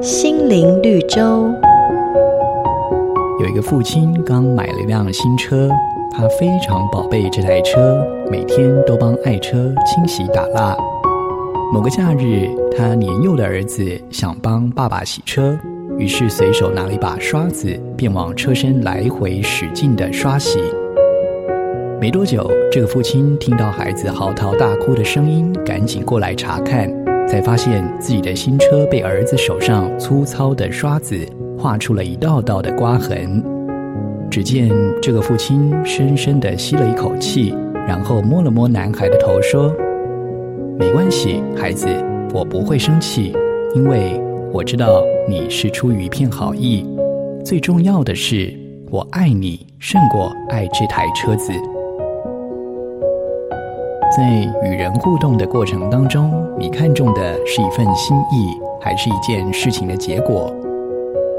心灵绿洲。有一个父亲刚买了一辆新车，他非常宝贝这台车，每天都帮爱车清洗打蜡。某个假日，他年幼的儿子想帮爸爸洗车，于是随手拿了一把刷子，便往车身来回使劲地刷洗。没多久，这个父亲听到孩子嚎啕大哭的声音，赶紧过来查看，才发现自己的新车被儿子手上粗糙的刷子画出了一道道的刮痕。只见这个父亲深深地吸了一口气，然后摸了摸男孩的头，说：“没关系，孩子，我不会生气，因为我知道你是出于一片好意。最重要的是，我爱你胜过爱这台车子。”在与人互动的过程当中，你看重的是一份心意，还是一件事情的结果？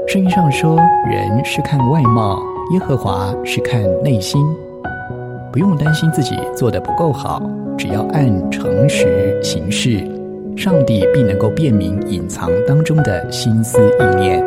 圣经上说，人是看外貌，耶和华是看内心。不用担心自己做得不够好，只要按诚实行事，上帝必能够辨明隐藏当中的心思意念。